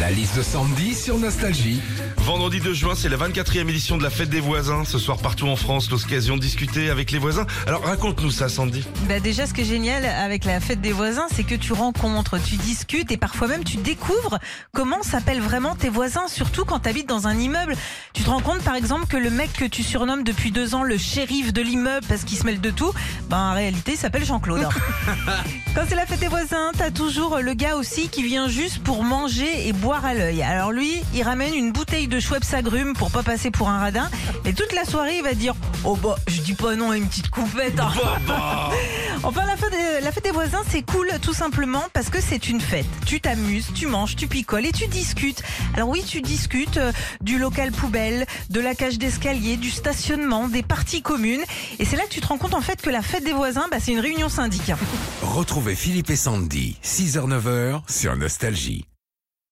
La liste de Sandy sur Nostalgie. Vendredi 2 juin, c'est la 24e édition de la fête des voisins. Ce soir, partout en France, l'occasion de discuter avec les voisins. Alors, raconte-nous ça, Sandy. Bah déjà, ce qui est génial avec la fête des voisins, c'est que tu rencontres, tu discutes et parfois même tu découvres comment s'appellent vraiment tes voisins, surtout quand tu habites dans un immeuble. Tu te rends compte, par exemple, que le mec que tu surnommes depuis deux ans le shérif de l'immeuble parce qu'il se mêle de tout, ben en réalité, il s'appelle Jean-Claude. quand c'est la fête des voisins, t'as toujours le gars aussi qui vient juste pour manger et boire à l'œil. Alors lui, il ramène une bouteille de Schweppes agrumes pour pas passer pour un radin. Et toute la soirée, il va dire Oh bah, je dis pas non à une petite coupette. hein. Enfin, la fête, des, la fête des voisins, c'est cool tout simplement parce que c'est une fête. Tu t'amuses, tu manges, tu picoles et tu discutes. Alors oui, tu discutes euh, du local poubelle, de la cage d'escalier, du stationnement, des parties communes. Et c'est là que tu te rends compte en fait que la fête des voisins, bah, c'est une réunion syndic. Retrouvez Philippe et Sandy, 6h-9h sur Nostalgie.